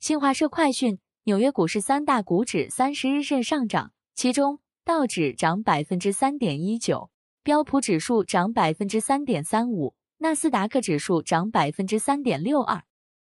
新华社快讯纽约股市三大股指三十日线上涨其中道指涨百分之三点一九标普指数涨百分之三点三五纳斯达克指数涨百分之三点六二